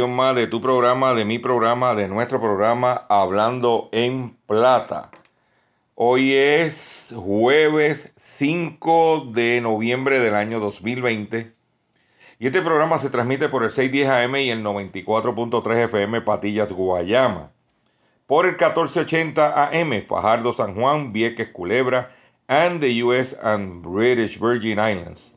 Más de tu programa, de mi programa, de nuestro programa Hablando en Plata. Hoy es jueves 5 de noviembre del año 2020 y este programa se transmite por el 610 AM y el 94.3 FM Patillas Guayama, por el 1480 AM Fajardo San Juan, Vieques Culebra and the US and British Virgin Islands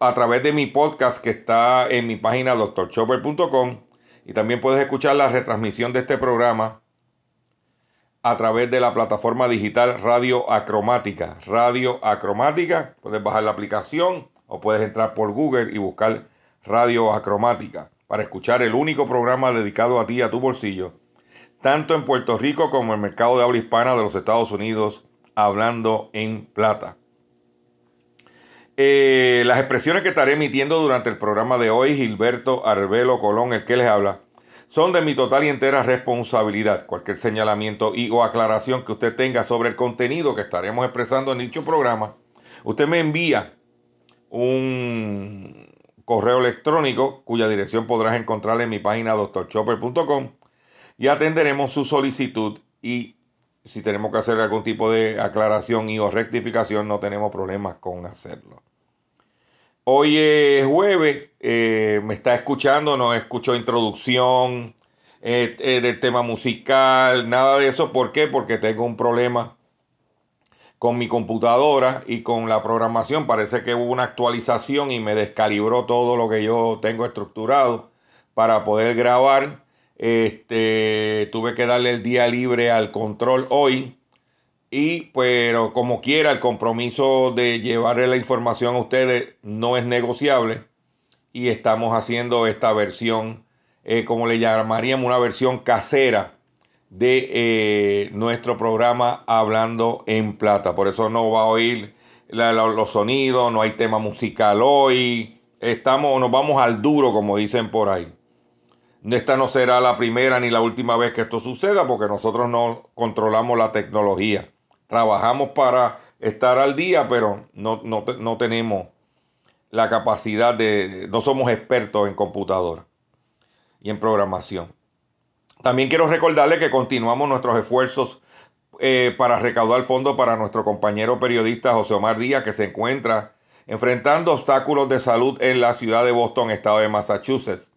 a través de mi podcast que está en mi página doctorchopper.com y también puedes escuchar la retransmisión de este programa a través de la plataforma digital Radio Acromática. Radio Acromática, puedes bajar la aplicación o puedes entrar por Google y buscar Radio Acromática para escuchar el único programa dedicado a ti, a tu bolsillo, tanto en Puerto Rico como en el mercado de habla hispana de los Estados Unidos, hablando en plata. Eh, las expresiones que estaré emitiendo durante el programa de hoy, Gilberto Arbelo Colón, el que les habla, son de mi total y entera responsabilidad. Cualquier señalamiento y o aclaración que usted tenga sobre el contenido que estaremos expresando en dicho programa, usted me envía un correo electrónico cuya dirección podrás encontrar en mi página doctorchopper.com y atenderemos su solicitud y si tenemos que hacer algún tipo de aclaración y o rectificación, no tenemos problemas con hacerlo. Hoy es jueves, eh, me está escuchando, no escucho introducción eh, eh, del tema musical, nada de eso. ¿Por qué? Porque tengo un problema con mi computadora y con la programación. Parece que hubo una actualización y me descalibró todo lo que yo tengo estructurado para poder grabar este, tuve que darle el día libre al control hoy. Y pero como quiera, el compromiso de llevarle la información a ustedes no es negociable. Y estamos haciendo esta versión, eh, como le llamaríamos, una versión casera de eh, nuestro programa Hablando en Plata. Por eso no va a oír los sonidos, no hay tema musical hoy. Estamos, nos vamos al duro, como dicen por ahí. Esta no será la primera ni la última vez que esto suceda porque nosotros no controlamos la tecnología. Trabajamos para estar al día, pero no, no, tenemos la capacidad de, no somos expertos en computadora y en programación. También quiero recordarle que continuamos nuestros esfuerzos eh, para recaudar fondos para nuestro compañero periodista José Omar Díaz, que se encuentra enfrentando obstáculos de salud en la ciudad de Boston, estado de Massachusetts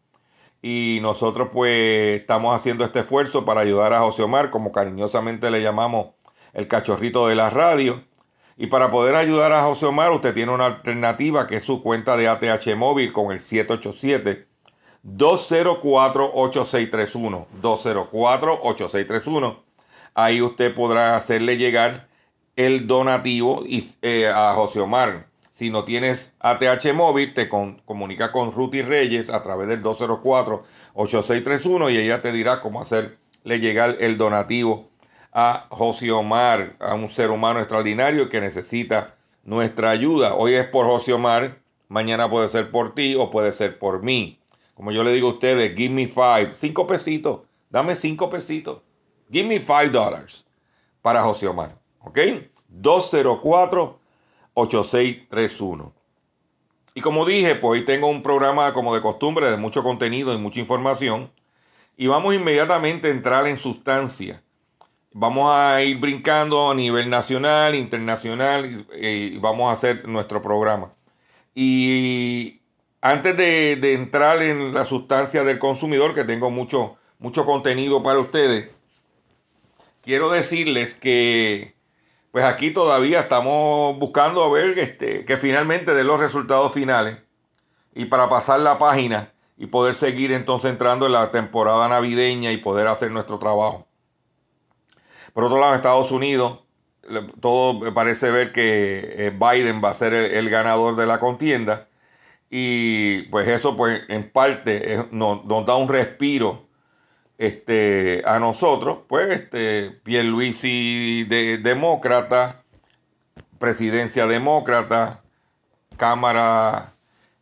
y nosotros pues estamos haciendo este esfuerzo para ayudar a José Omar, como cariñosamente le llamamos el cachorrito de la radio. Y para poder ayudar a José Omar, usted tiene una alternativa que es su cuenta de ATH móvil con el 787 204 8631 204 8631. Ahí usted podrá hacerle llegar el donativo eh, a José Omar Si no tienes ATH móvil, te comunica con Ruti Reyes a través del 204-8631 y ella te dirá cómo hacerle llegar el donativo a José Omar, a un ser humano extraordinario que necesita nuestra ayuda. Hoy es por José Omar, mañana puede ser por ti o puede ser por mí. Como yo le digo a ustedes, give me five, cinco pesitos, dame cinco pesitos. Give me five dollars para José Omar. ¿Ok? 204-8631. Y como dije, pues hoy tengo un programa como de costumbre de mucho contenido y mucha información. Y vamos inmediatamente a entrar en sustancia. Vamos a ir brincando a nivel nacional, internacional y, vamos a hacer nuestro programa. Y antes de, de, entrar en la sustancia del consumidor, que tengo mucho, mucho contenido para ustedes, quiero decirles que pues aquí todavía estamos buscando a ver este, que finalmente den los resultados finales y para pasar la página y poder seguir entonces entrando en la temporada navideña y poder hacer nuestro trabajo. Por otro lado, en Estados Unidos, todo parece ver que eh, Biden va a ser el, ganador de la contienda y pues eso pues en parte nos da un respiro este, a nosotros, pues, este, Pierluisi de, demócrata, presidencia demócrata, Cámara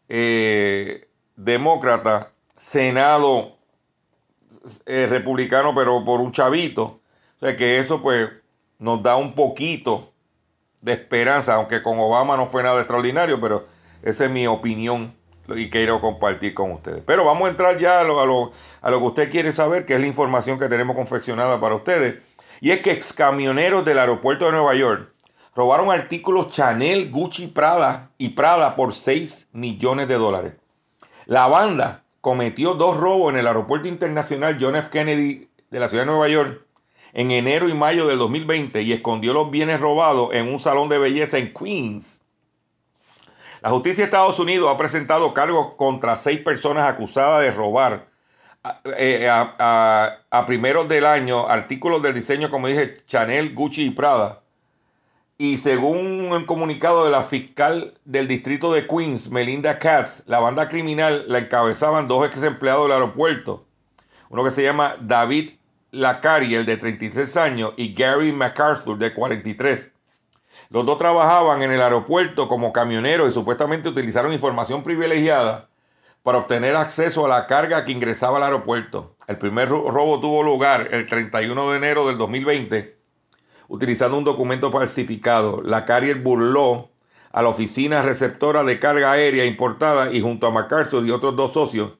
eh, demócrata, Senado eh, republicano, pero por un chavito. O sea que eso, pues, nos da un poquito de esperanza, aunque con Obama no fue nada extraordinario, pero esa es mi opinión y quiero compartir con ustedes. Pero vamos a entrar ya a lo, a lo, a lo que usted quiere saber, que es la información que tenemos confeccionada para ustedes. Y es que excamioneros del aeropuerto de Nueva York robaron artículos Chanel, Gucci, Prada y Prada por 6 millones de dólares. La banda cometió dos robos en el aeropuerto internacional John F. Kennedy de la ciudad de Nueva York en enero y mayo del 2020 y escondió los bienes robados en un salón de belleza en Queens la justicia de Estados Unidos ha presentado cargos contra seis personas acusadas de robar eh, a, primeros del año artículos del diseño, como dije, Chanel, Gucci y Prada. Y según un comunicado de la fiscal del distrito de Queens, Melinda Katz, la banda criminal la encabezaban dos ex empleados del aeropuerto. Uno que se llama David Lacari, el de 36 años, y Gary MacArthur, de 43. Los dos trabajaban en el aeropuerto como camioneros y supuestamente utilizaron información privilegiada para obtener acceso a la carga que ingresaba al aeropuerto. El primer robo tuvo lugar el 31 de enero del 2020 utilizando un documento falsificado. La Carrier burló a la oficina receptora de carga aérea importada y junto a MacArthur y otros dos socios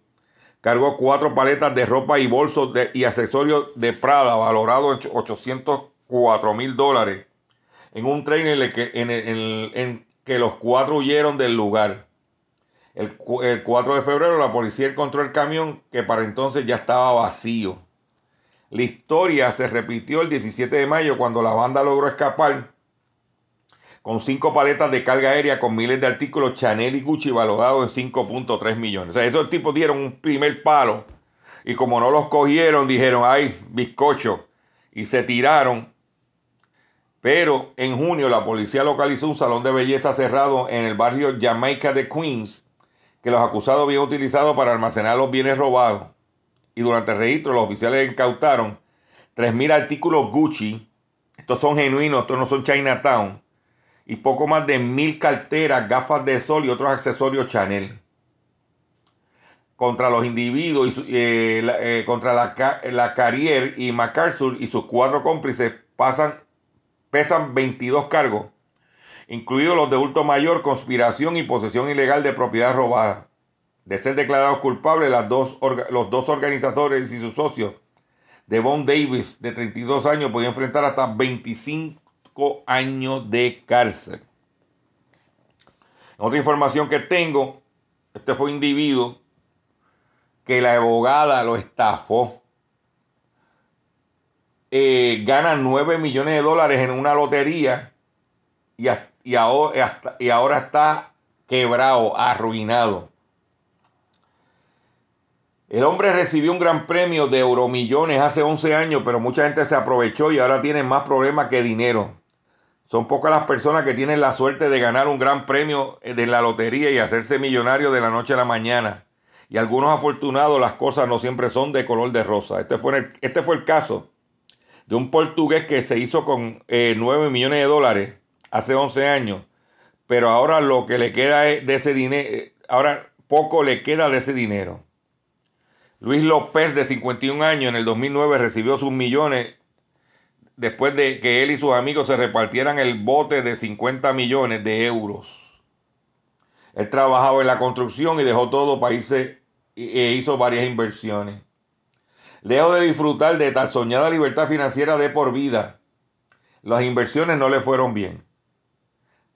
cargó cuatro paletas de ropa y bolsos y accesorios de Prada valorados en 804 mil dólares en un tren en, el que, los cuatro huyeron del lugar. El, 4 de febrero la policía encontró el camión que para entonces ya estaba vacío. La historia se repitió el 17 de mayo cuando la banda logró escapar con cinco paletas de carga aérea con miles de artículos Chanel y Gucci valorados en 5.3 millones. O sea, esos tipos dieron un primer palo y como no los cogieron dijeron, ay, bizcocho, y se tiraron pero en junio la policía localizó un salón de belleza cerrado en el barrio Jamaica de Queens que los acusados habían utilizado para almacenar los bienes robados. Y durante el registro los oficiales incautaron 3.000 artículos Gucci. Estos son genuinos, estos no son Chinatown. Y poco más de 1.000 carteras, gafas de sol y otros accesorios Chanel. Contra los individuos, y, eh, eh, contra la, la Carrier y MacArthur y sus cuatro cómplices pasan pesan 22 cargos, incluidos los de hurto mayor, conspiración y posesión ilegal de propiedad robada. De ser declarados culpables, las dos, los dos organizadores y sus socios, Devon Davis, de 32 años, podía enfrentar hasta 25 años de cárcel. Otra información que tengo, este fue un individuo que la abogada lo estafó eh, gana 9 millones de dólares en una lotería y, y, ahora, y ahora está quebrado, arruinado. El hombre recibió un gran premio de euromillones hace 11 años, pero mucha gente se aprovechó y ahora tiene más problemas que dinero. Son pocas las personas que tienen la suerte de ganar un gran premio de la lotería y hacerse millonario de la noche a la mañana. Y algunos afortunados las cosas no siempre son de color de rosa. Este fue el, este fue el caso de un portugués que se hizo con 9 eh, millones de dólares hace 11 años. Pero ahora lo que le queda de ese dinero, eh, ahora poco le queda de ese dinero. Luis López, de 51 años, en el 2009 recibió sus millones después de que él y sus amigos se repartieran el bote de 50 millones de euros. Él trabajaba en la construcción y dejó todo para irse e hizo varias inversiones. Lejos de disfrutar de tal soñada libertad financiera de por vida, las inversiones no le fueron bien.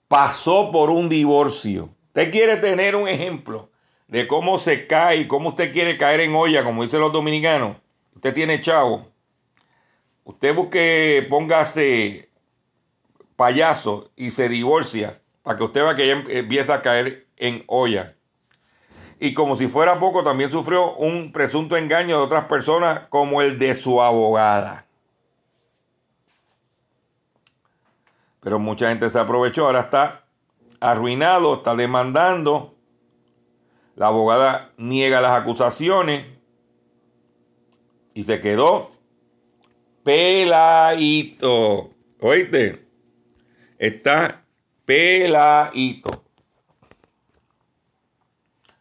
Pasó por un divorcio. Usted quiere tener un ejemplo de cómo se cae y cómo usted quiere caer en olla, como dicen los dominicanos. Usted tiene chavo Usted busque, póngase payaso y se divorcia para que usted vea que ella empieza a caer en olla. Y como si fuera poco, también sufrió un presunto engaño de otras personas como el de su abogada. Pero mucha gente se aprovechó, ahora está arruinado, está demandando. La abogada niega las acusaciones y se quedó peladito. ¿Oíste? Está peladito.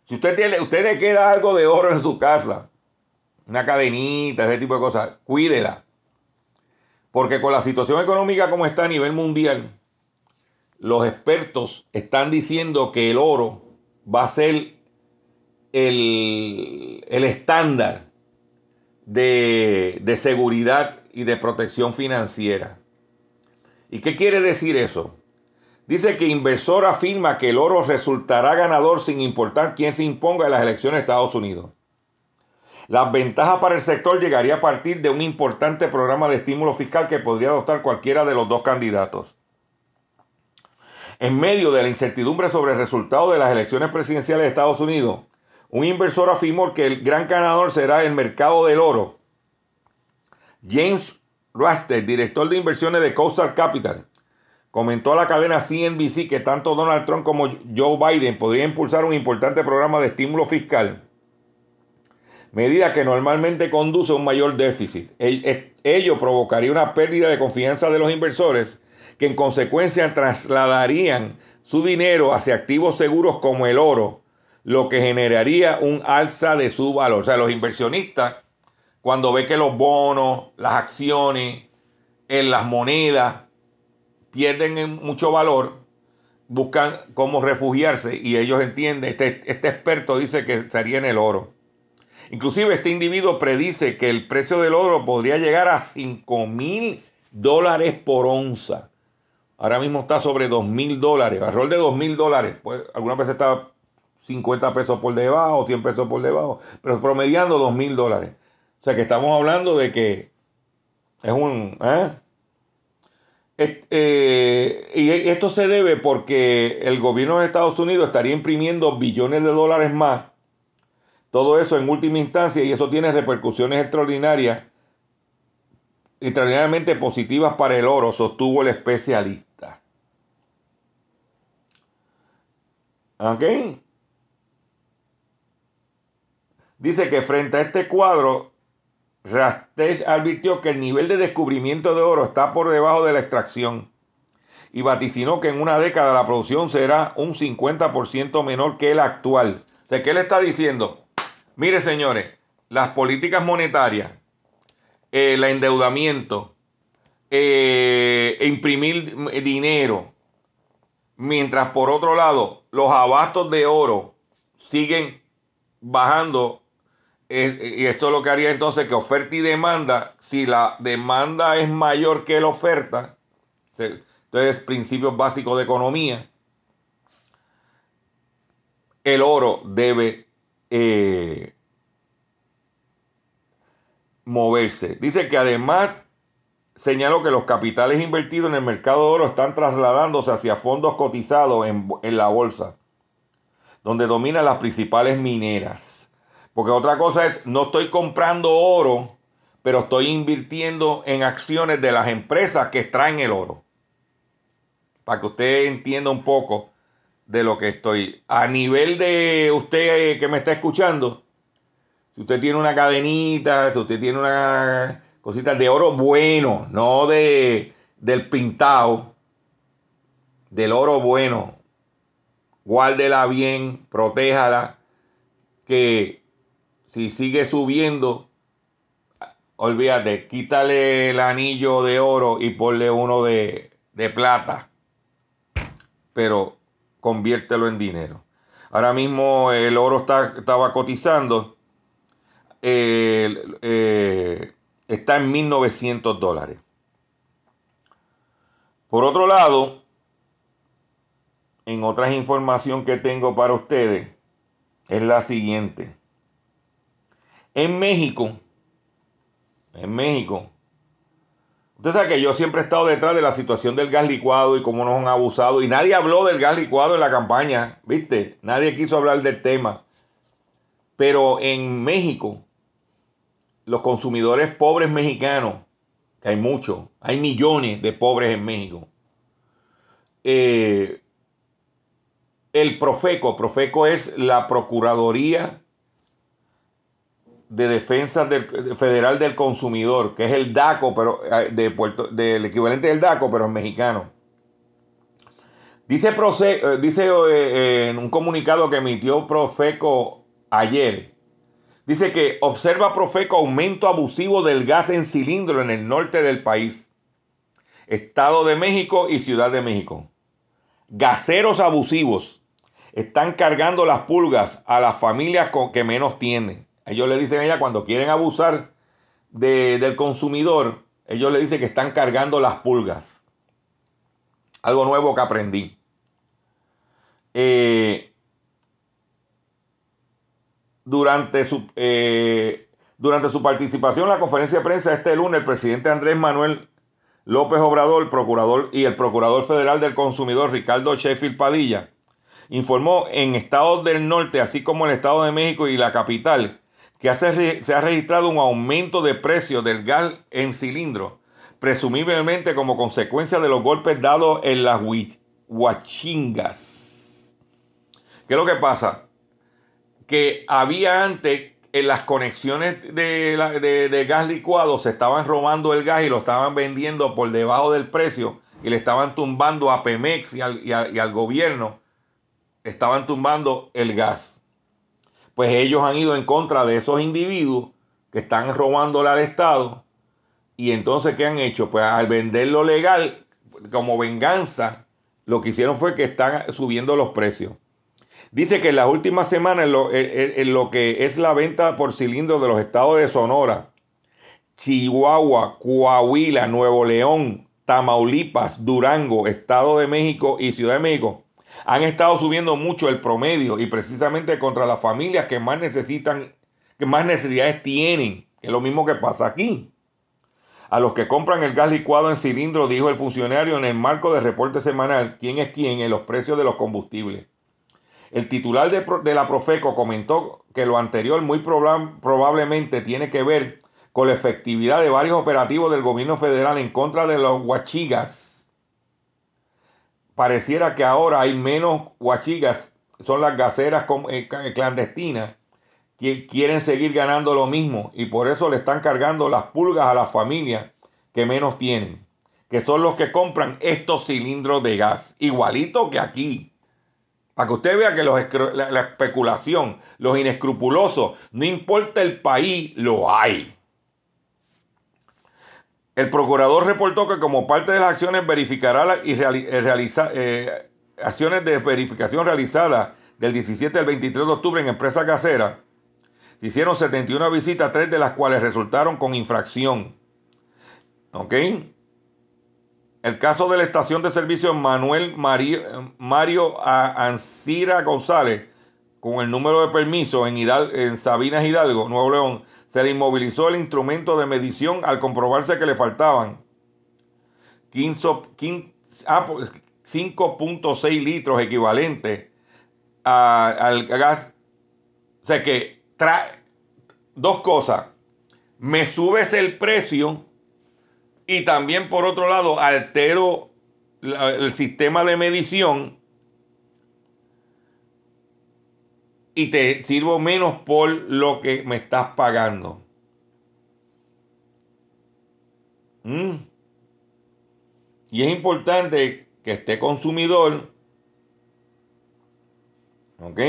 Si usted tiene, usted le queda algo de oro en su casa, una cadenita, ese tipo de cosas, cuídela. Porque con la situación económica como está a nivel mundial, los expertos están diciendo que el oro va a ser el, el estándar de, de seguridad y de protección financiera. ¿Y qué quiere decir eso? Dice que inversor afirma que el oro resultará ganador sin importar quién se imponga en las elecciones de Estados Unidos. Las ventajas para el sector llegaría a partir de un importante programa de estímulo fiscal que podría adoptar cualquiera de los dos candidatos. En medio de la incertidumbre sobre el resultado de las elecciones presidenciales de Estados Unidos, un inversor afirmó que el gran ganador será el mercado del oro James Ruster, director de inversiones de Coastal Capital, comentó la cadena CNBC que tanto Donald Trump como Joe Biden podrían impulsar un importante programa de estímulo fiscal, medida que normalmente conduce a un mayor déficit. Ello provocaría una pérdida de confianza de los inversores que en consecuencia trasladarían su dinero hacia activos seguros como el oro, lo que generaría un alza de su valor. O sea, los inversionistas cuando ve que los bonos, las acciones, las monedas pierden mucho valor, buscan cómo refugiarse y ellos entienden, este, este experto dice que sería en el oro. Inclusive este individuo predice que el precio del oro podría llegar a 5 mil dólares por onza. Ahora mismo está sobre 2 mil dólares, rol de 2 mil dólares. Pues, alguna vez está 50 pesos por debajo, 100 pesos por debajo, pero promediando 2 mil dólares. O sea que estamos hablando de que es un... ¿eh? Eh, y esto se debe porque el gobierno de Estados Unidos estaría imprimiendo billones de dólares más. Todo eso en última instancia y eso tiene repercusiones extraordinarias, extraordinariamente positivas para el oro, sostuvo el especialista. ¿Ok? Dice que frente a este cuadro, Rastech advirtió que el nivel de descubrimiento de oro está por debajo de la extracción y vaticinó que en una década la producción será un 50% menor que el actual. O sea, ¿qué le está diciendo? Mire, señores, las políticas monetarias, el endeudamiento, eh, imprimir dinero, mientras por otro lado los abastos de oro siguen bajando y esto lo que haría entonces que oferta y demanda, si la demanda es mayor que la oferta, entonces principios básicos de economía, el oro debe eh, moverse. Dice que además señaló que los capitales invertidos en el mercado de oro están trasladándose hacia fondos cotizados en, en la bolsa, donde dominan las principales mineras. Porque otra cosa es, no estoy comprando oro, pero estoy invirtiendo en acciones de las empresas que extraen el oro. para que usted entienda un poco de lo que estoy. A nivel de usted que me está escuchando, si usted tiene una cadenita, si usted tiene una cosita de oro bueno, no de del pintado, del oro bueno, guárdela bien, protéjala, que si sigue subiendo, olvídate, quítale el anillo de oro y ponle uno de, plata, pero conviértelo en dinero. Ahora mismo el oro está, estaba cotizando, eh, está en 1900 dólares. Por otro lado, en otras información que tengo para ustedes, es la siguiente. En México, en México, usted sabe que yo siempre he estado detrás de la situación del gas licuado y cómo nos han abusado. Y nadie habló del gas licuado en la campaña, ¿viste? Nadie quiso hablar del tema. Pero en México, los consumidores pobres mexicanos, que hay muchos, hay millones de pobres en México, eh, el Profeco. Profeco es la Procuraduría de Defensa del, Federal del Consumidor, que es el DACO, pero eh, de Puerto, del equivalente del DACO, pero en mexicano. Dice, eh, dice eh, en un comunicado que emitió Profeco ayer, dice que observa Profeco aumento abusivo del gas en cilindro en el norte del país, Estado de México y Ciudad de México. Gaseros abusivos están cargando las pulgas a las familias que menos tienen. Ellos le dicen a ella cuando quieren abusar del consumidor, ellos le dicen que están cargando las pulgas. Algo nuevo que aprendí. Eh, durante, su, eh, durante su participación en la conferencia de prensa este lunes, el presidente Andrés Manuel López Obrador, el procurador y el procurador federal del consumidor Ricardo Sheffield Padilla, informó en estados del norte, así como el Estado de México y la capital, que se ha registrado un aumento de precio del gas en cilindro, presumiblemente como consecuencia de los golpes dados en las huachingas. ¿Qué es lo que pasa? Que había antes en las conexiones de, gas licuado se estaban robando el gas y lo estaban vendiendo por debajo del precio y le estaban tumbando a Pemex y al gobierno estaban tumbando el gas. Pues ellos han ido en contra de esos individuos que están robándole al Estado. Y entonces, ¿qué han hecho? Pues al venderlo legal, como venganza, lo que hicieron fue que están subiendo los precios. Dice que en las últimas semanas, en lo, en lo que es la venta por cilindro de los estados de Sonora, Chihuahua, Coahuila, Nuevo León, Tamaulipas, Durango, Estado de México y Ciudad de México, han estado subiendo mucho el promedio y precisamente contra las familias que más necesitan, que más necesidades tienen, es lo mismo que pasa aquí. A los que compran el gas licuado en cilindro, dijo el funcionario en el marco del reporte semanal, quién es quién en los precios de los combustibles. El titular de, la Profeco comentó que lo anterior muy probablemente tiene que ver con la efectividad de varios operativos del gobierno federal en contra de los huachigas pareciera que ahora hay menos huachigas, son las gaceras eh, clandestinas, que quieren seguir ganando lo mismo y por eso le están cargando las pulgas a las familias que menos tienen, que son los que compran estos cilindros de gas, igualito que aquí. Para que usted vea que la, la especulación, los inescrupulosos, no importa el país, lo hay. El procurador reportó que como parte de las acciones verificará y eh, realiza, eh, acciones de verificación realizadas del 17 al 23 de octubre en empresas caseras. Se hicieron 71 visitas, tres de las cuales resultaron con infracción. ¿Ok? El caso de la estación de servicio Manuel Mario, Mario Ancira González, con el número de permiso en, en Sabinas Hidalgo, Nuevo León, se le inmovilizó el instrumento de medición al comprobarse que le faltaban 5.6 ah, pues, litros equivalente al gas. O sea que trae dos cosas. Me subes el precio y también por otro lado altero el sistema de medición y te sirvo menos por lo que me estás pagando. Mm. Y es importante que este consumidor, ¿ok?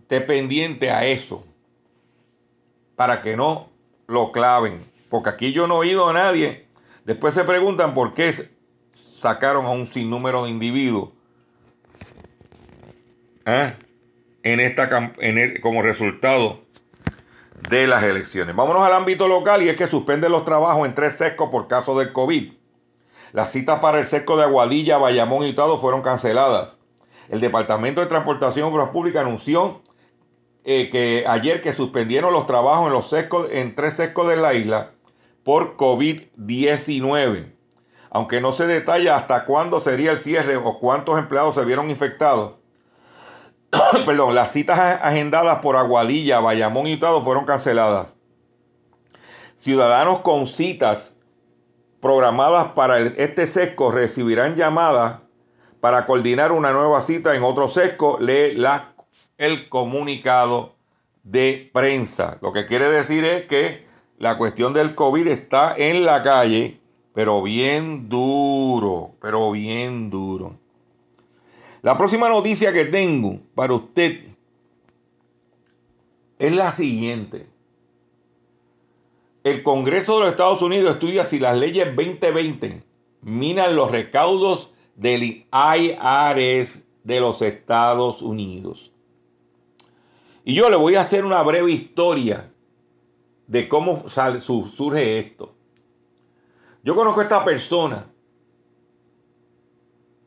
Esté pendiente a eso para que no lo claven. Porque aquí yo no he oído a nadie. Después se preguntan por qué sacaron a un sinnúmero de individuos ¿eh? en esta, como resultado de las elecciones. Vámonos al ámbito local y es que suspenden los trabajos en tres sescos por caso del COVID. Las citas para el sesco de Aguadilla, Bayamón y Utado fueron canceladas. El Departamento de Transportación y Obras Públicas anunció eh, que ayer que suspendieron los trabajos en los sescos, en tres sescos de la isla por COVID-19. Aunque no se detalla hasta cuándo sería el cierre o cuántos empleados se vieron infectados. Perdón, las citas agendadas por Aguadilla, Bayamón y Utado fueron canceladas. Ciudadanos con citas programadas para este sesco recibirán llamadas para coordinar una nueva cita en otro sesco. Lee la el comunicado de prensa. Lo que quiere decir es que la cuestión del COVID está en la calle, pero bien duro, pero bien duro. La próxima noticia que tengo para usted es la siguiente. El Congreso de los Estados Unidos estudia si las leyes 2020 minan los recaudos del IRS de los Estados Unidos. Y yo le voy a hacer una breve historia de cómo surge esto. Yo conozco a esta persona.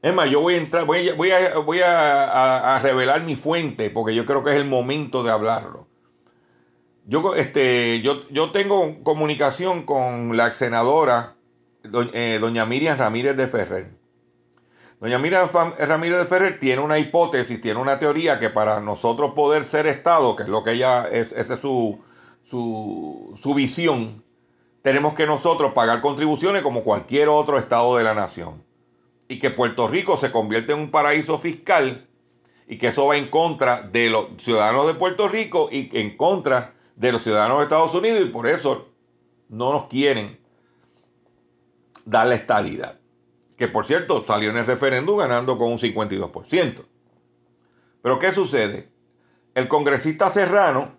Es más, yo voy a entrar, voy, voy, a, revelar mi fuente porque yo creo que es el momento de hablarlo. Yo, este, yo, yo tengo comunicación con la senadora eh, doña Miriam Ramírez de Ferrer. Doña Miriam Ramírez de Ferrer tiene una hipótesis, tiene una teoría que para nosotros poder ser Estado, que es lo que ella es, esa es su, su, su visión, tenemos que nosotros pagar contribuciones como cualquier otro Estado de la nación. Y que Puerto Rico se convierte en un paraíso fiscal y que eso va en contra de los ciudadanos de Puerto Rico y en contra de los ciudadanos de Estados Unidos y por eso no nos quieren dar la estabilidad que por cierto salió en el referéndum ganando con un 52%. Pero ¿qué sucede? El congresista Serrano,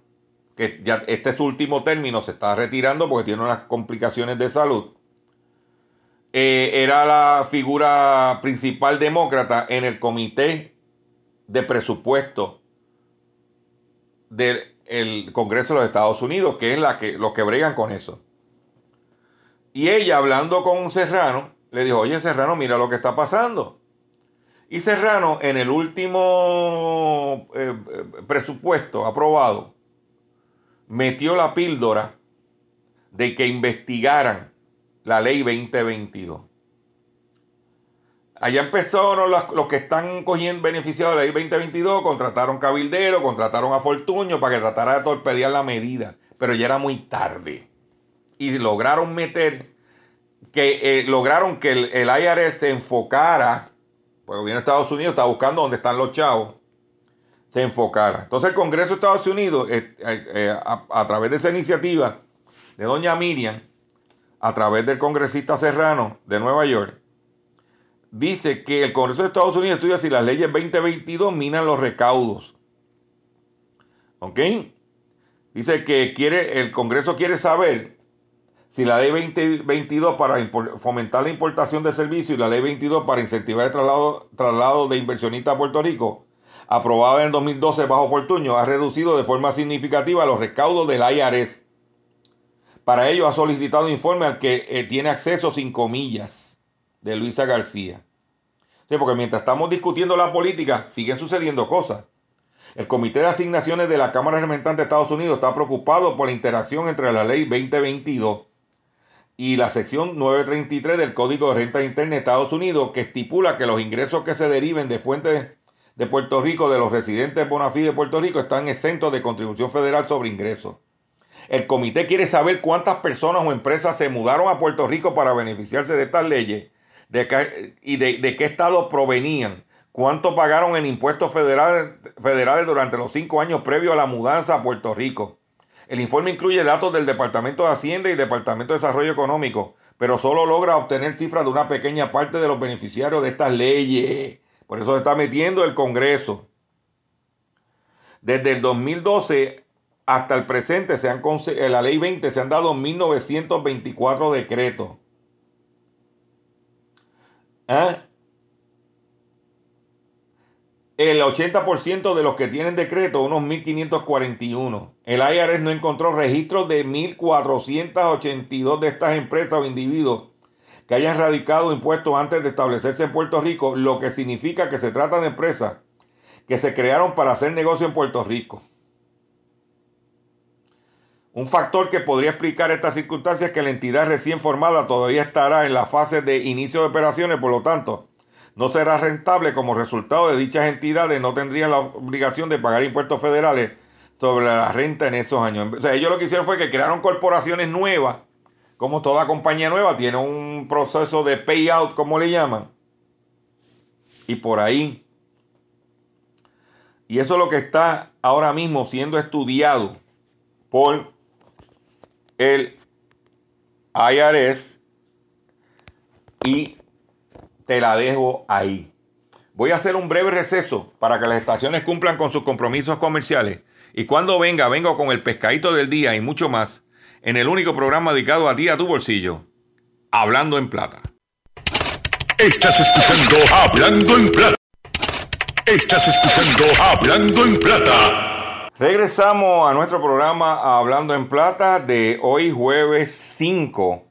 que ya este es su último término, se está retirando porque tiene unas complicaciones de salud, eh, era la figura principal demócrata en el comité de presupuesto del Congreso de los Estados Unidos, que es la que, los que bregan con eso. Y ella, hablando con Serrano, le dijo, oye Serrano, mira lo que está pasando. Y Serrano, en el último eh, eh, presupuesto aprobado, metió la píldora de que investigaran la ley 2022. Allá empezaron los, los, que están cogiendo beneficiados de la ley 2022, contrataron cabildero, contrataron a Fortuño para que tratara de torpedear la medida, pero ya era muy tarde. Y lograron meter que eh, lograron que el, IRS se enfocara, porque viene Estados Unidos está buscando dónde están los chavos, se enfocara. Entonces el Congreso de Estados Unidos, eh, eh, a, través de esa iniciativa de doña Miriam, a través del congresista Serrano de Nueva York, dice que el Congreso de Estados Unidos estudia si las leyes 2022 minan los recaudos. ¿Ok? Dice que quiere, el Congreso quiere saber si la ley 2022 para fomentar la importación de servicios y la ley 22 para incentivar el traslado, de inversionistas a Puerto Rico, aprobada en el 2012 bajo Fortuño, ha reducido de forma significativa los recaudos del IRS. Para ello ha solicitado informe al que eh, tiene acceso sin comillas de Luisa García. Sí, porque mientras estamos discutiendo la política, siguen sucediendo cosas. El Comité de Asignaciones de la Cámara Representante de Estados Unidos está preocupado por la interacción entre la ley 2022 y la sección 933 del Código de Renta Interna de Estados Unidos que estipula que los ingresos que se deriven de fuentes de Puerto Rico de los residentes bona fide de Puerto Rico están exentos de contribución federal sobre ingresos. El comité quiere saber cuántas personas o empresas se mudaron a Puerto Rico para beneficiarse de estas leyes de y de, qué estado provenían. ¿Cuánto pagaron en impuestos federales, federales durante los cinco años previos a la mudanza a Puerto Rico? El informe incluye datos del Departamento de Hacienda y Departamento de Desarrollo Económico, pero solo logra obtener cifras de una pequeña parte de los beneficiarios de estas leyes. Por eso se está metiendo el Congreso. Desde el 2012 hasta el presente, se han, en la ley 20, se han dado 1924 decretos. ¿Ah? El 80% de los que tienen decreto, unos 1541. El IRS no encontró registros de 1482 de estas empresas o individuos que hayan radicado impuestos antes de establecerse en Puerto Rico, lo que significa que se trata de empresas que se crearon para hacer negocio en Puerto Rico. Un factor que podría explicar esta circunstancia es que la entidad recién formada todavía estará en la fase de inicio de operaciones, por lo tanto, no será rentable como resultado de dichas entidades, no tendrían la obligación de pagar impuestos federales sobre la renta en esos años. O sea, ellos lo que hicieron fue que crearon corporaciones nuevas, como toda compañía nueva, tiene un proceso de payout, como le llaman. Y por ahí. Y eso es lo que está ahora mismo siendo estudiado por el IRS y te la dejo ahí. Voy a hacer un breve receso para que las estaciones cumplan con sus compromisos comerciales. Y cuando venga, vengo con el pescadito del día y mucho más en el único programa dedicado a ti, a tu bolsillo, Hablando en Plata. Estás escuchando Hablando en Plata. Estás escuchando Hablando en Plata. Regresamos a nuestro programa Hablando en Plata de hoy jueves 5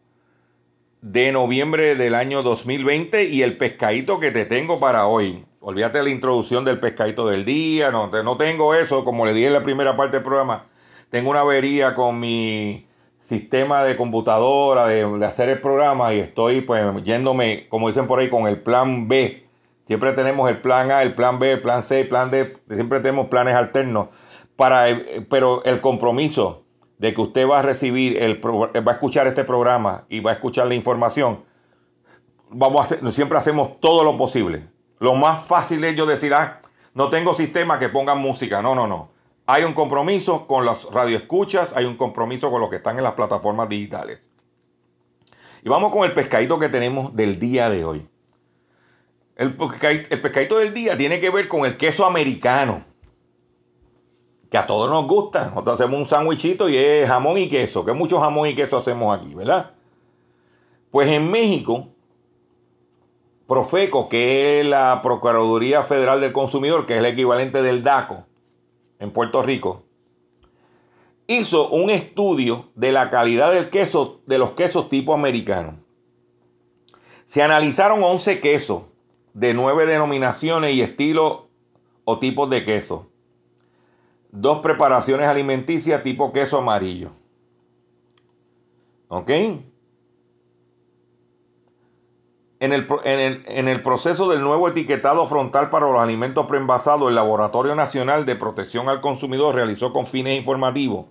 de noviembre del año 2020 y el pescadito que te tengo para hoy. Olvídate de la introducción del pescadito del día, no, no tengo eso, como le dije en la primera parte del programa. Tengo una avería con mi sistema de computadora, de, hacer el programa y estoy pues yéndome, como dicen por ahí, con el plan B. Siempre tenemos el plan A, el plan B, el plan C, el plan D, siempre tenemos planes alternos. Para, eh, pero el compromiso de que usted va a recibir, el va a escuchar este programa y va a escuchar la información, vamos a siempre hacemos todo lo posible. Lo más fácil es yo decir, ah, no tengo sistema que pongan música. No, no, no. Hay un compromiso con las radioescuchas, hay un compromiso con los que están en las plataformas digitales. Y vamos con el pescadito que tenemos del día de hoy. El el pescadito del día tiene que ver con el queso americano que a todos nos gusta. Nosotros hacemos un sándwichito y es jamón y queso, que mucho jamón y queso hacemos aquí, ¿verdad? Pues en México, Profeco, que es la Procuraduría Federal del Consumidor, que es el equivalente del DACO en Puerto Rico, hizo un estudio de la calidad del queso, de los quesos tipo americano. Se analizaron 11 quesos de 9 denominaciones y estilos o tipos de queso dos preparaciones alimenticias tipo queso amarillo. ¿Ok? En el, en, el, proceso del nuevo etiquetado frontal para los alimentos preenvasados, el Laboratorio Nacional de Protección al Consumidor realizó con fines informativos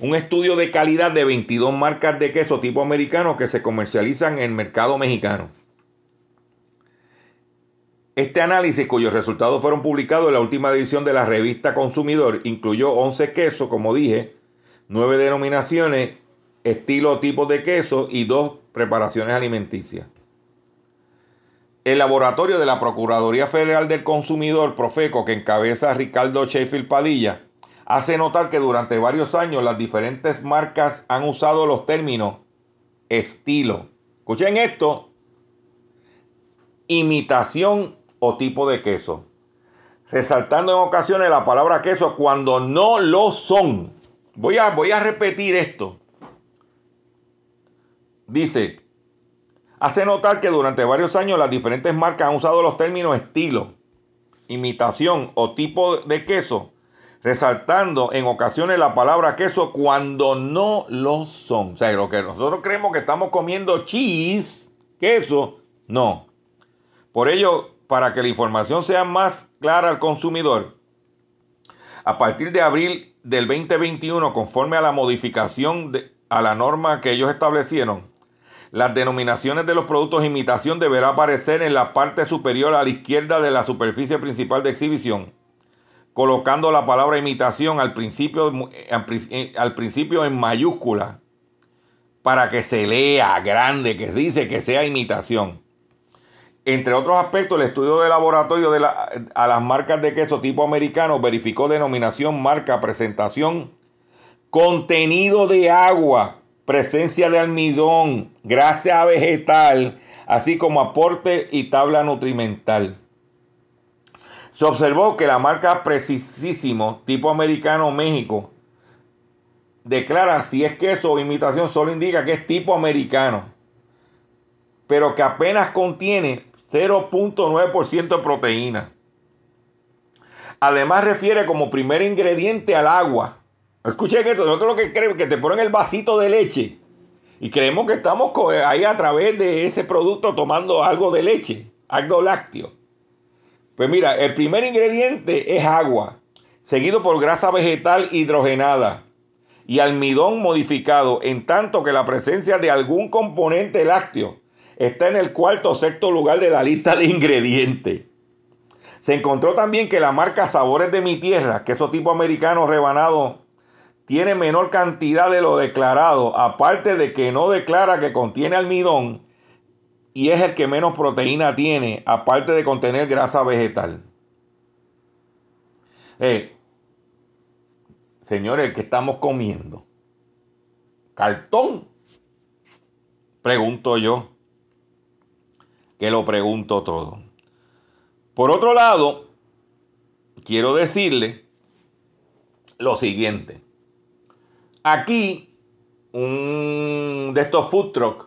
un estudio de calidad de 22 marcas de queso tipo americano que se comercializan en el mercado mexicano. Este análisis, cuyos resultados fueron publicados en la última edición de la revista Consumidor, incluyó 11 quesos, como dije, 9 denominaciones, estilo tipo de queso y dos preparaciones alimenticias. El laboratorio de la Procuraduría Federal del Consumidor, Profeco, que encabeza Ricardo Sheffield Padilla, hace notar que durante varios años las diferentes marcas han usado los términos estilo. Escuchen esto. Imitación o tipo de queso. Resaltando en ocasiones la palabra queso cuando no lo son. Voy a, voy a repetir esto. Dice, hace notar que durante varios años las diferentes marcas han usado los términos estilo, imitación o tipo de queso, resaltando en ocasiones la palabra queso cuando no lo son. O sea, lo que nosotros creemos que estamos comiendo cheese, queso, no. Por ello, para que la información sea más clara al consumidor, A partir de abril del 2021, conforme a la modificación de, a la norma que ellos establecieron, las denominaciones de los productos de imitación deberá aparecer en la parte superior a la izquierda de la superficie principal de exhibición, colocando la palabra imitación al principio, al principio en mayúscula para que se lea grande, que dice que sea imitación. Entre otros aspectos, el estudio de laboratorio de a las marcas de queso tipo americano verificó denominación, marca, presentación, contenido de agua, presencia de almidón, grasa vegetal, así como aporte y tabla nutrimental. Se observó que la marca Precisísimo tipo americano México declara si es queso o imitación, solo indica que es tipo americano, pero que apenas contiene 0.9% de proteína. Además refiere como primer ingrediente al agua. Escuchen esto, nosotros lo que creemos que te ponen el vasito de leche y creemos que estamos ahí a través de ese producto tomando algo de leche, algo lácteo. Pues mira, el primer ingrediente es agua, seguido por grasa vegetal hidrogenada y almidón modificado, en tanto que la presencia de algún componente lácteo está en el cuarto o sexto lugar de la lista de ingredientes. Se encontró también que la marca Sabores de mi Tierra, queso tipo americano rebanado, tiene menor cantidad de lo declarado, aparte de que no declara que contiene almidón y es el que menos proteína tiene, aparte de contener grasa vegetal. Eh, Señores, ¿qué estamos comiendo? ¿Cartón? Pregunto yo. Que lo pregunto todo. Por otro lado, quiero decirle lo siguiente. Aquí, un de estos food trucks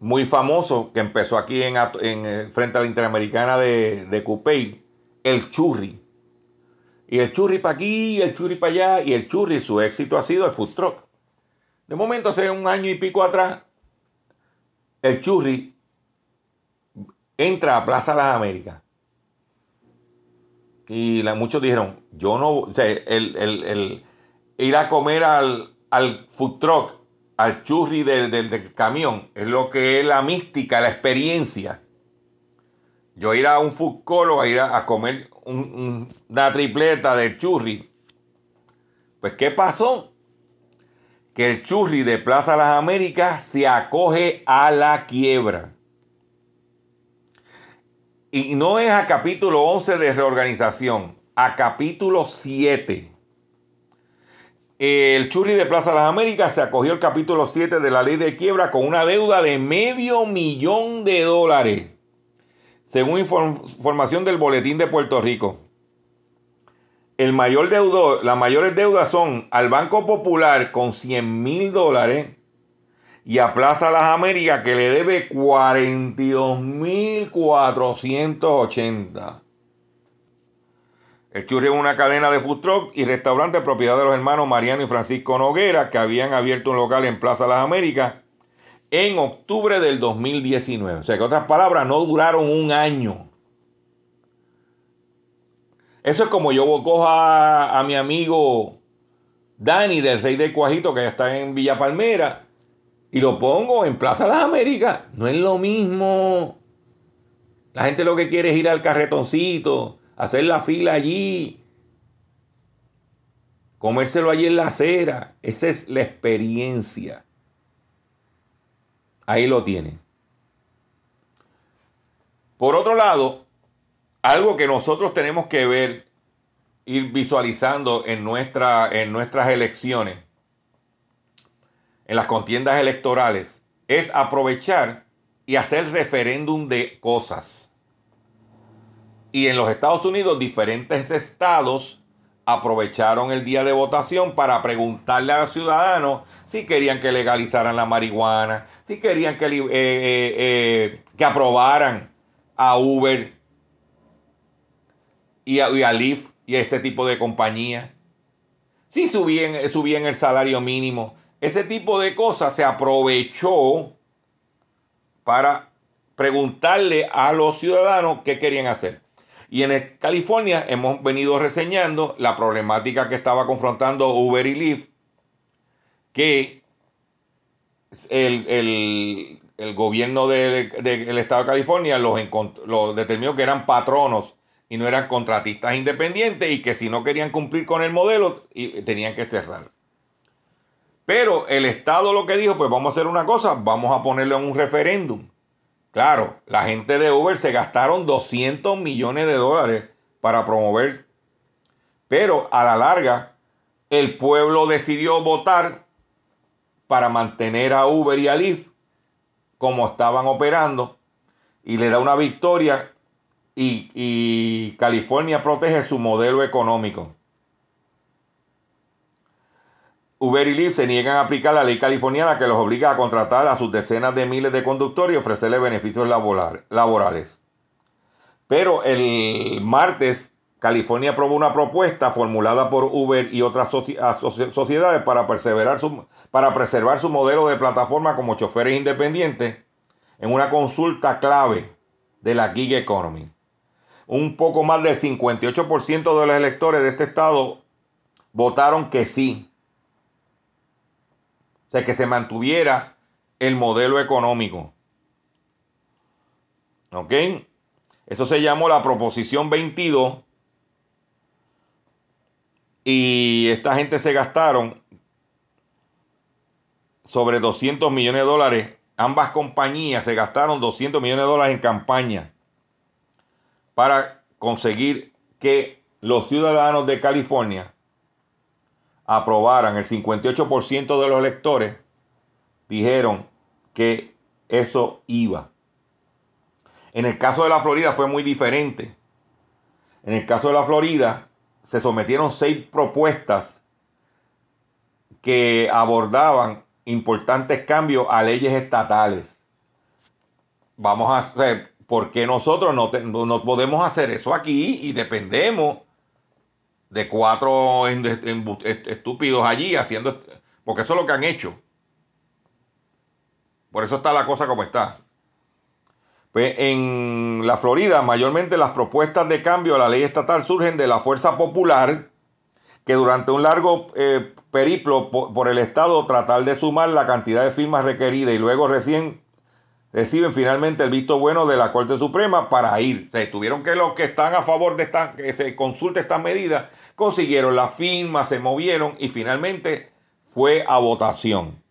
muy famoso que empezó aquí en, eh, frente a la Interamericana de, de Coupey, el Churri. Y el churri para aquí, el churri para allá, y el churri, su éxito ha sido el food truck. De momento, hace un año y pico atrás, el churri entra a Plaza Las Américas. Y muchos dijeron, yo no, o sea, el, ir a comer al, al food truck, al churri del, camión, es lo que es la mística, la experiencia. Yo ir a un food o a ir a comer una tripleta del churri. Pues, ¿qué pasó? Que el churri de Plaza Las Américas se acoge a la quiebra. Y no es a capítulo 11 de reorganización, a capítulo 7. El churri de Plaza Las Américas se acogió al capítulo 7 de la ley de quiebra con una deuda de medio millón de dólares según información del Boletín de Puerto Rico. El mayor deudor, las mayores deudas son al Banco Popular con 100 mil dólares y a Plaza Las Américas que le debe 42 mil 480. El Churri es una cadena de food truck y restaurante propiedad de los hermanos Mariano y Francisco Noguera que habían abierto un local en Plaza Las Américas en octubre del 2019. O sea que otras palabras, no duraron un año. Eso es como yo cojo a, a mi amigo Dani del Rey del Cuajito, que está en Villa Palmera, y lo pongo en Plaza Las Américas. No es lo mismo. La gente lo que quiere es ir al carretoncito, hacer la fila allí, comérselo allí en la acera. Esa es la experiencia. Ahí lo tiene. Por otro lado, algo que nosotros tenemos que ver, ir visualizando en, en nuestras elecciones, en las contiendas electorales, es aprovechar y hacer referéndum de cosas. Y en los Estados Unidos, diferentes estados aprovecharon el día de votación para preguntarle a los ciudadanos si querían que legalizaran la marihuana, si querían que, eh, eh, eh, que aprobaran a Uber y a, Lyft y a ese tipo de compañías, si subían, subían el salario mínimo. Ese tipo de cosas se aprovechó para preguntarle a los ciudadanos qué querían hacer. Y en California hemos venido reseñando la problemática que estaba confrontando Uber y Lyft, que el, gobierno del estado de California los determinó que eran patronos y no eran contratistas independientes y que si no querían cumplir con el modelo tenían que cerrar. Pero el Estado lo que dijo, pues vamos a hacer una cosa, vamos a ponerlo en un referéndum. Claro, la gente de Uber se gastaron 200 millones de dólares para promover, pero a la larga el pueblo decidió votar para mantener a Uber y a Lyft como estaban operando y le da una victoria y, y California protege su modelo económico. Uber y Lyft se niegan a aplicar la ley californiana que los obliga a contratar a sus decenas de miles de conductores y ofrecerles beneficios laborales. Pero el martes, California aprobó una propuesta formulada por Uber y otras sociedades para, para preservar su modelo de plataforma como choferes independientes en una consulta clave de la gig economy. Un poco más del 58% de los electores de este estado votaron que sí o sea, que se mantuviera el modelo económico. ¿Ok? Eso se llamó la Proposición 22. Y esta gente se gastaron sobre 200 millones de dólares. Ambas compañías se gastaron 200 millones de dólares en campaña para conseguir que los ciudadanos de California aprobaran, el 58% de los electores dijeron que eso iba. En el caso de la Florida fue muy diferente. En el caso de la Florida se sometieron seis propuestas que abordaban importantes cambios a leyes estatales. Vamos a ver, ¿por qué nosotros no, no podemos hacer eso aquí y dependemos de cuatro estúpidos allí haciendo, porque eso es lo que han hecho. Por eso está la cosa como está. Pues en la Florida, mayormente las propuestas de cambio a la ley estatal surgen de la fuerza popular, que durante un largo eh, periplo por, el Estado tratar de sumar la cantidad de firmas requeridas y luego recién reciben finalmente el visto bueno de la Corte Suprema para ir. O tuvieron que los que están a favor de esta, que se consulte estas medidas, consiguieron la firma, se movieron y finalmente fue a votación.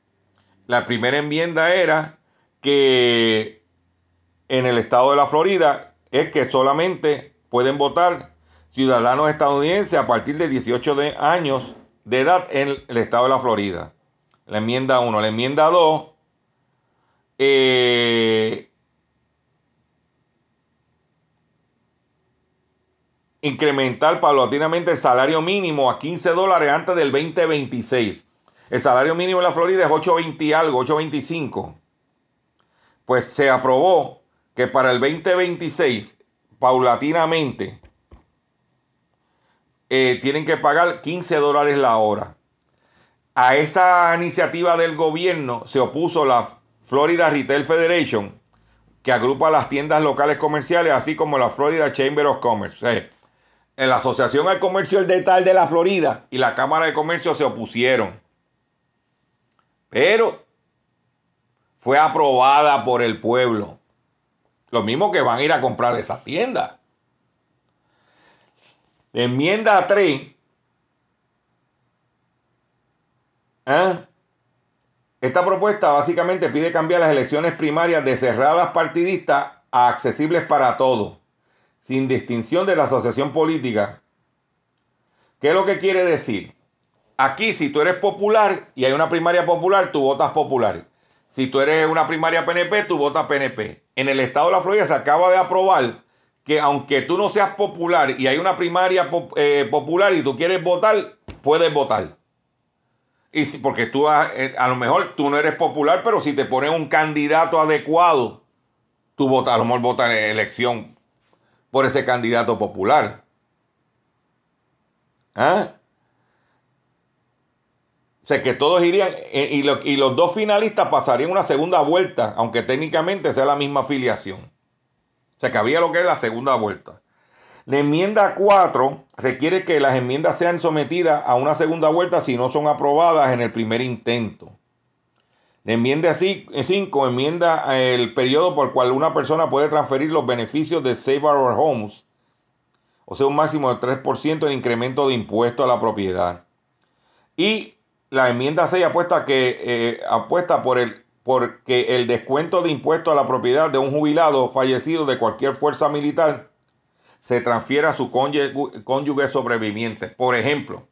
La primera enmienda era que en el estado de la Florida es que solamente pueden votar ciudadanos estadounidenses a partir de 18 de años de edad en el estado de la Florida. La enmienda 1. La enmienda 2 eh, incrementar paulatinamente el salario mínimo a 15 dólares antes del 2026. El salario mínimo en la Florida es 8.20 y algo, 8.25. Pues se aprobó que para el 2026, paulatinamente, eh, tienen que pagar 15 dólares la hora. A esa iniciativa del gobierno se opuso la Florida Retail Federation, que agrupa las tiendas locales comerciales, así como la Florida Chamber of Commerce. En la Asociación al Comercio del Detal de la Florida y la Cámara de Comercio se opusieron. Pero fue aprobada por el pueblo. Lo mismo que van a ir a comprar esa tienda. Enmienda 3. ¿eh? Esta propuesta básicamente pide cambiar las elecciones primarias de cerradas partidistas a accesibles para todos, sin distinción de la asociación política. ¿Qué es lo que quiere decir? Aquí, si tú eres popular y hay una primaria popular, tú votas popular. Si tú eres una primaria PNP, tú votas PNP. En el estado de la Florida se acaba de aprobar que aunque tú no seas popular y hay una primaria eh, popular y tú quieres votar, puedes votar. Y porque tú eh, a, lo mejor tú no eres popular, pero si te ponen un candidato adecuado, tú votas, a lo mejor votas en elección por ese candidato popular. ¿Ah? O sea, que todos irían, eh, y, y los dos finalistas pasarían una segunda vuelta, aunque técnicamente sea la misma afiliación. O sea, que habría lo que es la segunda vuelta. La enmienda 4 requiere que las enmiendas sean sometidas a una segunda vuelta si no son aprobadas en el primer intento. Enmienda 5 enmienda el periodo por el cual una persona puede transferir los beneficios de Save Our Homes, o sea, un máximo de 3% en incremento de impuesto a la propiedad. Y la enmienda 6 apuesta, que, eh, apuesta por el, porque el descuento de impuesto a la propiedad de un jubilado fallecido de cualquier fuerza militar se transfiera a su cónyuge, sobreviviente. Por ejemplo,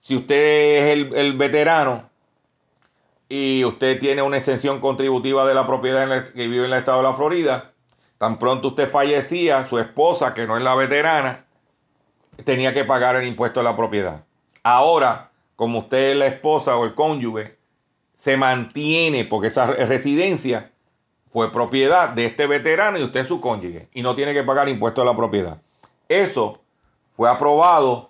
si usted es el, veterano y usted tiene una exención contributiva de la propiedad que vive en el estado de la Florida, tan pronto usted fallecía, su esposa, que no es la veterana, tenía que pagar el impuesto a la propiedad. Ahora, como usted es la esposa o el cónyuge, se mantiene porque esa residencia fue propiedad de este veterano y usted es su cónyuge y no tiene que pagar impuesto a la propiedad. Eso fue aprobado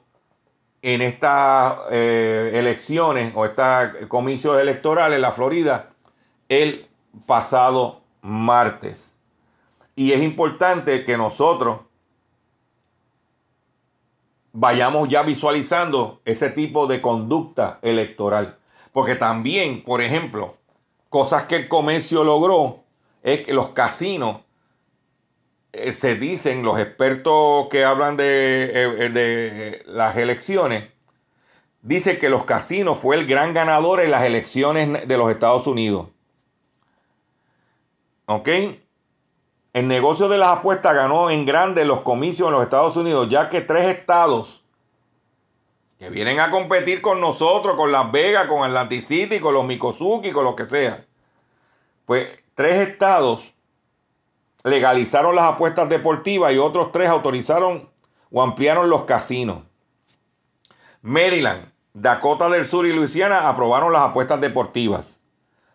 en estas eh, elecciones o estos comicios electorales en la Florida el pasado martes. Y es importante que nosotros vayamos ya visualizando ese tipo de conducta electoral. Porque también, por ejemplo, cosas que el comercio logró es que los casinos eh, se dicen, los expertos que hablan de, eh, eh, de las elecciones, dice que los casinos fue el gran ganador en las elecciones de los Estados Unidos. ¿Ok? El negocio de las apuestas ganó en grande los comicios en los Estados Unidos, ya que tres estados que vienen a competir con nosotros, con Las Vegas, con Atlantic City, con los Mikosuki, con lo que sea. Pues tres estados legalizaron las apuestas deportivas y otros tres autorizaron o ampliaron los casinos. Maryland, Dakota del Sur y Luisiana aprobaron las apuestas deportivas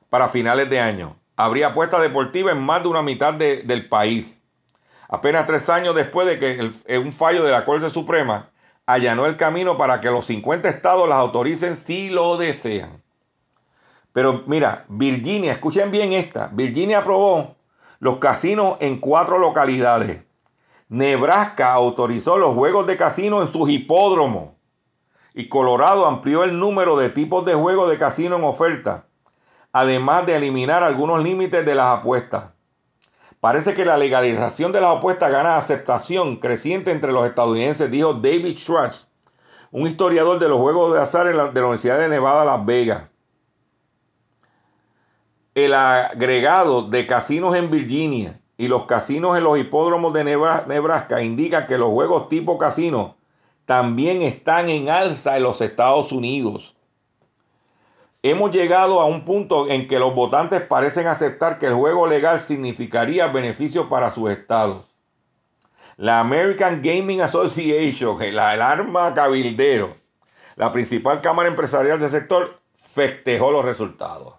para finales de año. Habría apuestas deportivas en más de una mitad del país. Apenas tres años después de que un fallo de la Corte Suprema allanó el camino para que los 50 estados las autoricen si lo desean. Pero mira, Virginia, escuchen bien esta, Virginia aprobó los casinos en cuatro localidades. Nebraska autorizó los juegos de casino en sus hipódromos. Y Colorado amplió el número de tipos de juegos de casino en oferta, además de eliminar algunos límites de las apuestas. Parece que la legalización de las apuestas gana aceptación creciente entre los estadounidenses, dijo David Schwartz, un historiador de los juegos de azar de la Universidad de Nevada, Las Vegas. El agregado de casinos en Virginia y los casinos en los hipódromos de Nebraska indica que los juegos tipo casino también están en alza en los Estados Unidos hemos llegado a un punto en que los votantes parecen aceptar que el juego legal significaría beneficios para sus estados. La American Gaming Association, el alarma cabildero, la principal cámara empresarial del sector, festejó los resultados.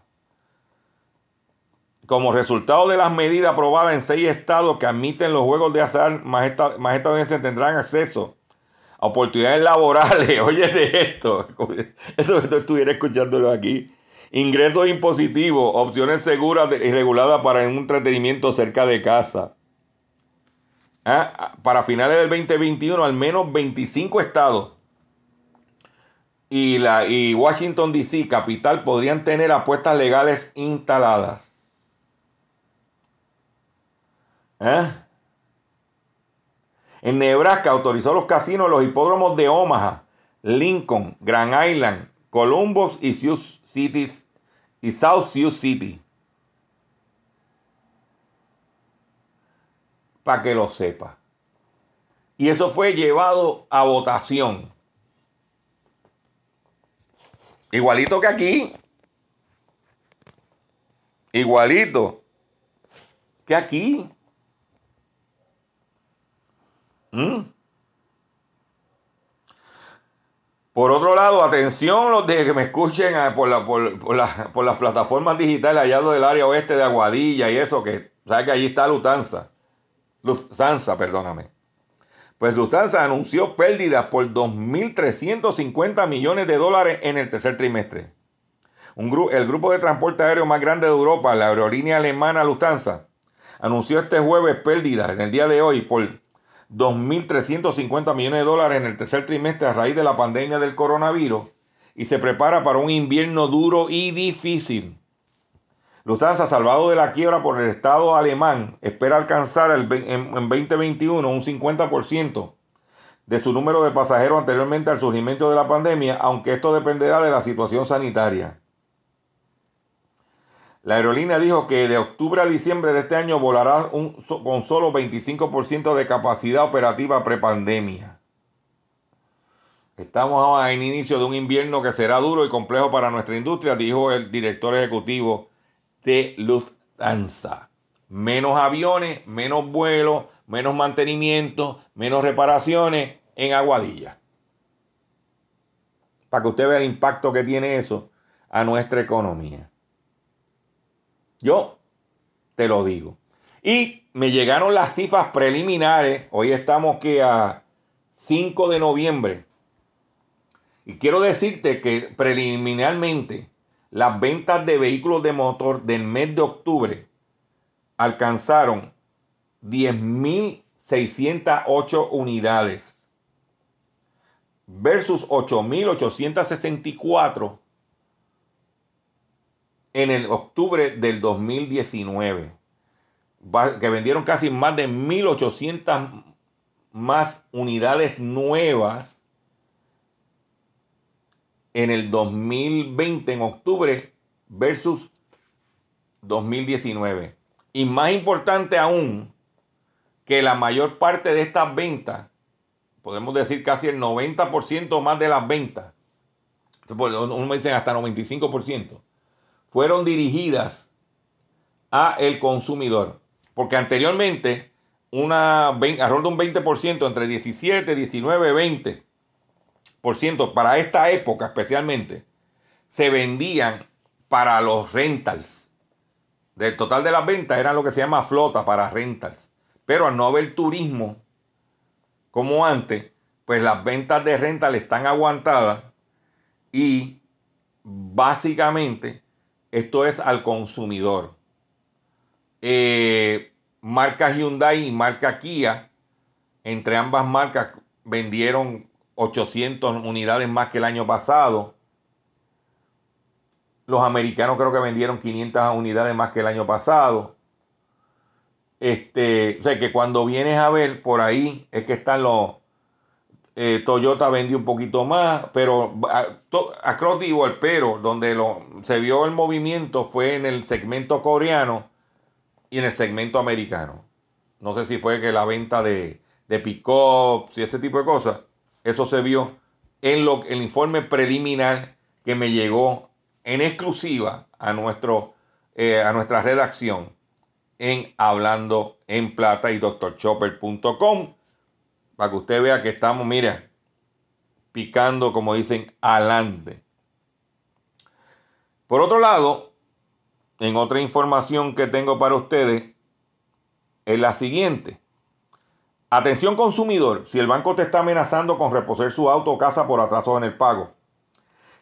Como resultado de las medidas aprobadas en seis estados que admiten los juegos de azar, más, estadounidenses tendrán acceso oportunidades laborales, oye de esto, eso que tú estuvieras escuchándolo aquí. Ingresos impositivos, opciones seguras y reguladas para un entretenimiento cerca de casa. Ah, para finales del 2021, al menos 25 estados y, la, y Washington, D.C., capital, podrían tener apuestas legales instaladas. ¿Eh? En Nebraska autorizó los casinos los hipódromos de Omaha, Lincoln, Grand Island, Columbus y, Cities, y South Sioux City. Para que lo sepa. Y eso fue llevado a votación. Igualito que aquí. Igualito que aquí. ¿Mm? Por otro lado, atención los de que me escuchen ah, por, las plataformas digitales allá del área oeste de Aguadilla y eso, que sabe que allí está Lutanza. Lufthansa, perdóname. Pues Lufthansa anunció pérdidas por 2.350 millones de dólares en el tercer trimestre. El grupo de transporte aéreo más grande de Europa, la aerolínea alemana Lufthansa, anunció este jueves pérdidas en el día de hoy por 2.350 millones de dólares en el tercer trimestre a raíz de la pandemia del coronavirus y se prepara para un invierno duro y difícil. Lufthansa, salvado de la quiebra por el Estado alemán, espera alcanzar el, en, en 2021 un 50% de su número de pasajeros anteriormente al surgimiento de la pandemia, aunque esto dependerá de la situación sanitaria. La aerolínea dijo que de octubre a diciembre de este año volará con solo 25% de capacidad operativa prepandemia. Estamos en inicio de un invierno que será duro y complejo para nuestra industria, dijo el director ejecutivo de Lufthansa. Menos aviones, menos vuelos, menos mantenimiento, menos reparaciones en Aguadilla. Para que usted vea el impacto que tiene eso a nuestra economía. Yo te lo digo. Y me llegaron las cifras preliminares. Hoy estamos que a 5 de noviembre. Y quiero decirte que preliminarmente las ventas de vehículos de motor del mes de octubre alcanzaron 10.608 unidades versus 8.864 en el octubre del 2019, que vendieron casi más de 1.800 más unidades nuevas en el 2020, en octubre, versus 2019. Y más importante aún, que la mayor parte de estas ventas, podemos decir casi el 90% más de las ventas, uno me hasta 95%, fueron dirigidas a el consumidor. Porque anteriormente, una, alrededor de un 20%, entre 17, 19, 20%, para esta época especialmente, se vendían para los rentals. Del total de las ventas era lo que se llama flota para rentals. Pero al no haber turismo como antes, pues las ventas de rental están aguantadas y básicamente esto es al consumidor. Eh, marca Hyundai y marca Kia, entre ambas marcas vendieron 800 unidades más que el año pasado. Los americanos creo que vendieron 500 unidades más que el año pasado. Este, o sea que cuando vienes a ver por ahí es que están los, eh, Toyota vendió un poquito más, pero across the pero donde lo, se vio el movimiento fue en el segmento coreano y en el segmento americano. No sé si fue que la venta de, de pick-ups y ese tipo de cosas, eso se vio en lo, el informe preliminar que me llegó en exclusiva a, nuestro, eh, a nuestra redacción en Hablando en Plata y doctorchopper.com para que usted vea que estamos, mira, picando, como dicen, adelante. Por otro lado, en otra información que tengo para ustedes, es la siguiente. Atención consumidor, si el banco te está amenazando con reposer su auto o casa por atraso en el pago.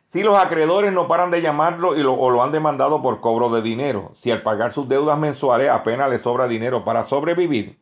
Si los acreedores no paran de llamarlo y lo, o lo han demandado por cobro de dinero. Si al pagar sus deudas mensuales apenas le sobra dinero para sobrevivir.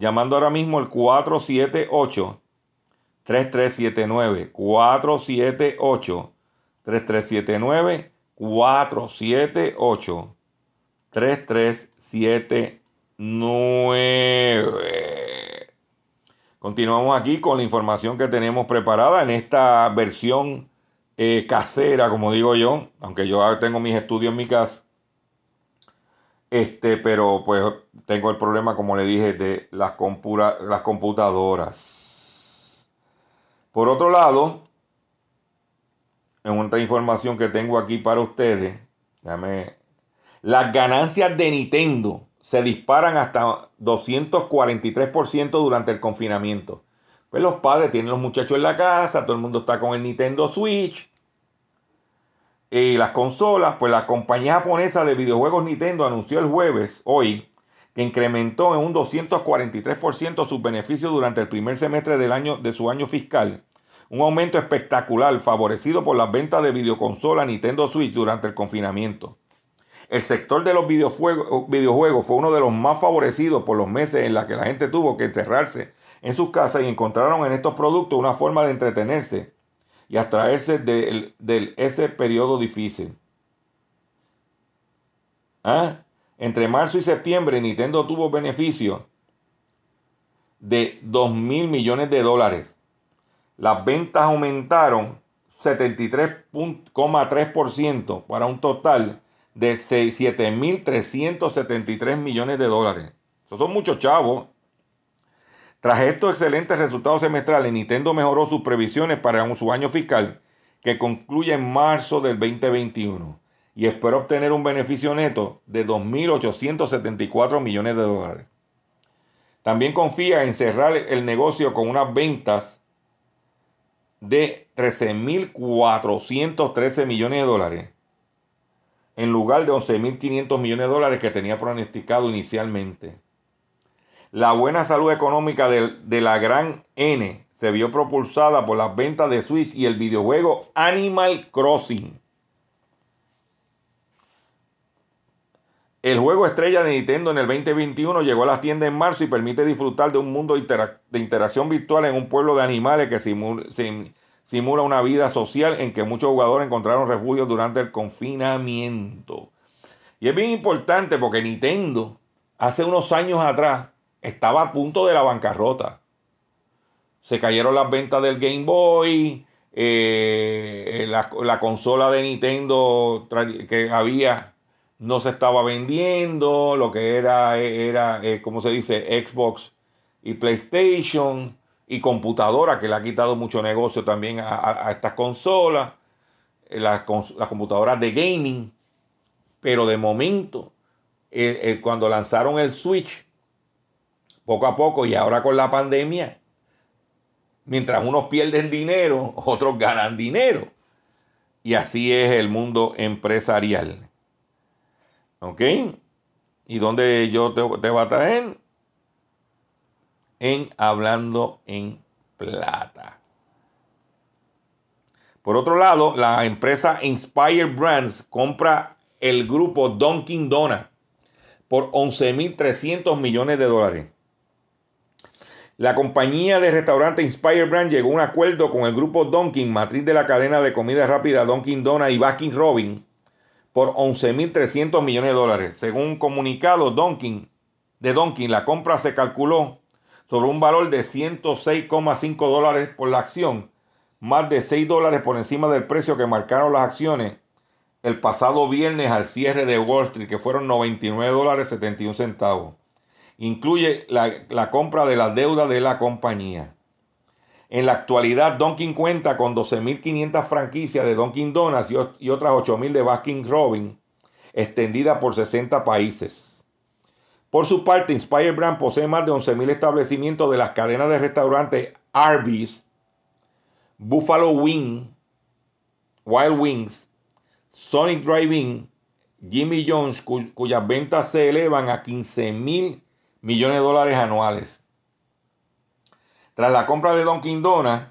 llamando ahora mismo el 478 3379 478 3379 478 3379 Continuamos aquí con la información que tenemos preparada en esta versión eh, casera, como digo yo, aunque yo tengo mis estudios en mi casa. Este, pero pues tengo el problema, como le dije, de las, computadoras. Por otro lado, en otra información que tengo aquí para ustedes, las ganancias de Nintendo se disparan hasta 243% durante el confinamiento. Pues los padres tienen los muchachos en la casa, todo el mundo está con el Nintendo Switch y las consolas. Pues la compañía japonesa de videojuegos Nintendo anunció el jueves, hoy, que incrementó en un 243% sus beneficios durante el primer semestre del año, de su año fiscal. Un aumento espectacular favorecido por las ventas de videoconsolas Nintendo Switch durante el confinamiento. El sector de los videojuegos, fue uno de los más favorecidos por los meses en los que la gente tuvo que encerrarse en sus casas y encontraron en estos productos una forma de entretenerse y abstraerse de, ese periodo difícil. ¿Ah? Entre marzo y septiembre Nintendo tuvo beneficios de 2 mil millones de dólares. Las ventas aumentaron 73,3% para un total de 7.373 millones de dólares. Esos son muchos chavos. Tras estos excelentes resultados semestrales, Nintendo mejoró sus previsiones para su año fiscal, que concluye en marzo del 2021, y espera obtener un beneficio neto de 2.874 millones de dólares. También confía en cerrar el negocio con unas ventas de 13.413 millones de dólares en lugar de 11.500 millones de dólares que tenía pronosticado inicialmente. La buena salud económica de, la gran N se vio propulsada por las ventas de Switch y el videojuego Animal Crossing. El juego estrella de Nintendo en el 2021 llegó a las tiendas en marzo y permite disfrutar de un mundo de, interacción virtual en un pueblo de animales que simula, una vida social en que muchos jugadores encontraron refugio durante el confinamiento. Y es bien importante porque Nintendo hace unos años atrás estaba a punto de la bancarrota. Se cayeron las ventas del Game Boy, eh, la, consola de Nintendo que había no se estaba vendiendo, lo que era, era eh, ¿cómo se dice? Xbox y PlayStation y computadora, que le ha quitado mucho negocio también a, estas consolas, eh, las, computadoras de gaming. Pero de momento, eh, eh, cuando lanzaron el Switch, poco a poco y ahora con la pandemia, mientras unos pierden dinero, otros ganan dinero. Y así es el mundo empresarial. ¿Ok? ¿Y dónde yo te, te voy a traer? en Hablando en Plata. Por otro lado, la empresa Inspire Brands compra el grupo Dunkin' Donuts por 11.300 millones de dólares. La compañía de restaurante Inspire Brands llegó a un acuerdo con el grupo Dunkin', matriz de la cadena de comida rápida Dunkin' Donuts y Baskin Robin, por 11.300 millones de dólares. Según un comunicado Dunkin', de Dunkin', la compra se calculó sobre un valor de 106,5 dólares por la acción, más de 6 dólares por encima del precio que marcaron las acciones el pasado viernes al cierre de Wall Street, que fueron 99 dólares 71 centavos. Incluye la, compra de la deuda de la compañía. En la actualidad, Dunkin' cuenta con 12.500 franquicias de Dunkin' Donuts y, y otras 8.000 de Baskin Robin, extendidas por 60 países. Por su parte, Inspire Brand posee más de 11.000 establecimientos de las cadenas de restaurantes Arby's, Buffalo Wing, Wild Wings, Sonic Drive-In, Jimmy Jones, cuyas ventas se elevan a 15 mil millones de dólares anuales. Tras la compra de Dunkin' Donuts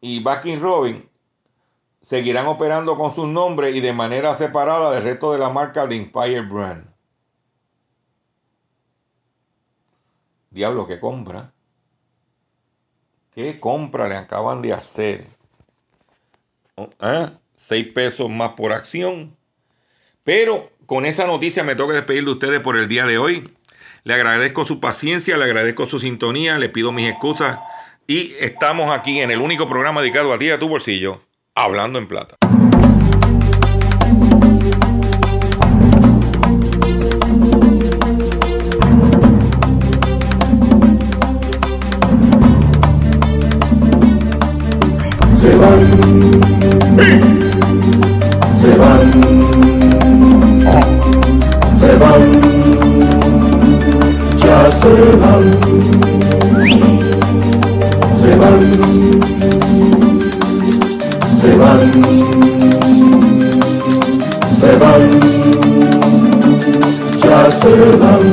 y Baskin Robin, seguirán operando con sus nombres y de manera separada del resto de la marca de Inspire Brand. Diablo, ¿qué compra? ¿Qué compra le acaban de hacer? Oh, ¿Ah? Seis pesos más por acción. Pero con esa noticia me toca despedir de ustedes por el día de hoy. Le agradezco su paciencia, le agradezco su sintonía, le pido mis excusas. Y estamos aquí en el único programa dedicado a ti, a tu bolsillo, hablando en plata. Se van. Se van. Ya se van. se van, se van, se van, ya se van.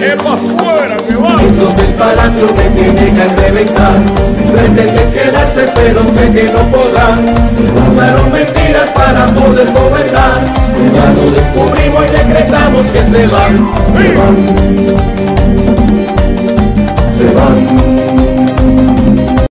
¡Es para afuera, que va! Esos del palacio que tienen a reventar. Pretenden quedarse, pero sé que no podrán. Usaron mentiras para poder gobernar. Ya lo descubrimos y decretamos que se van. Se van. Se van.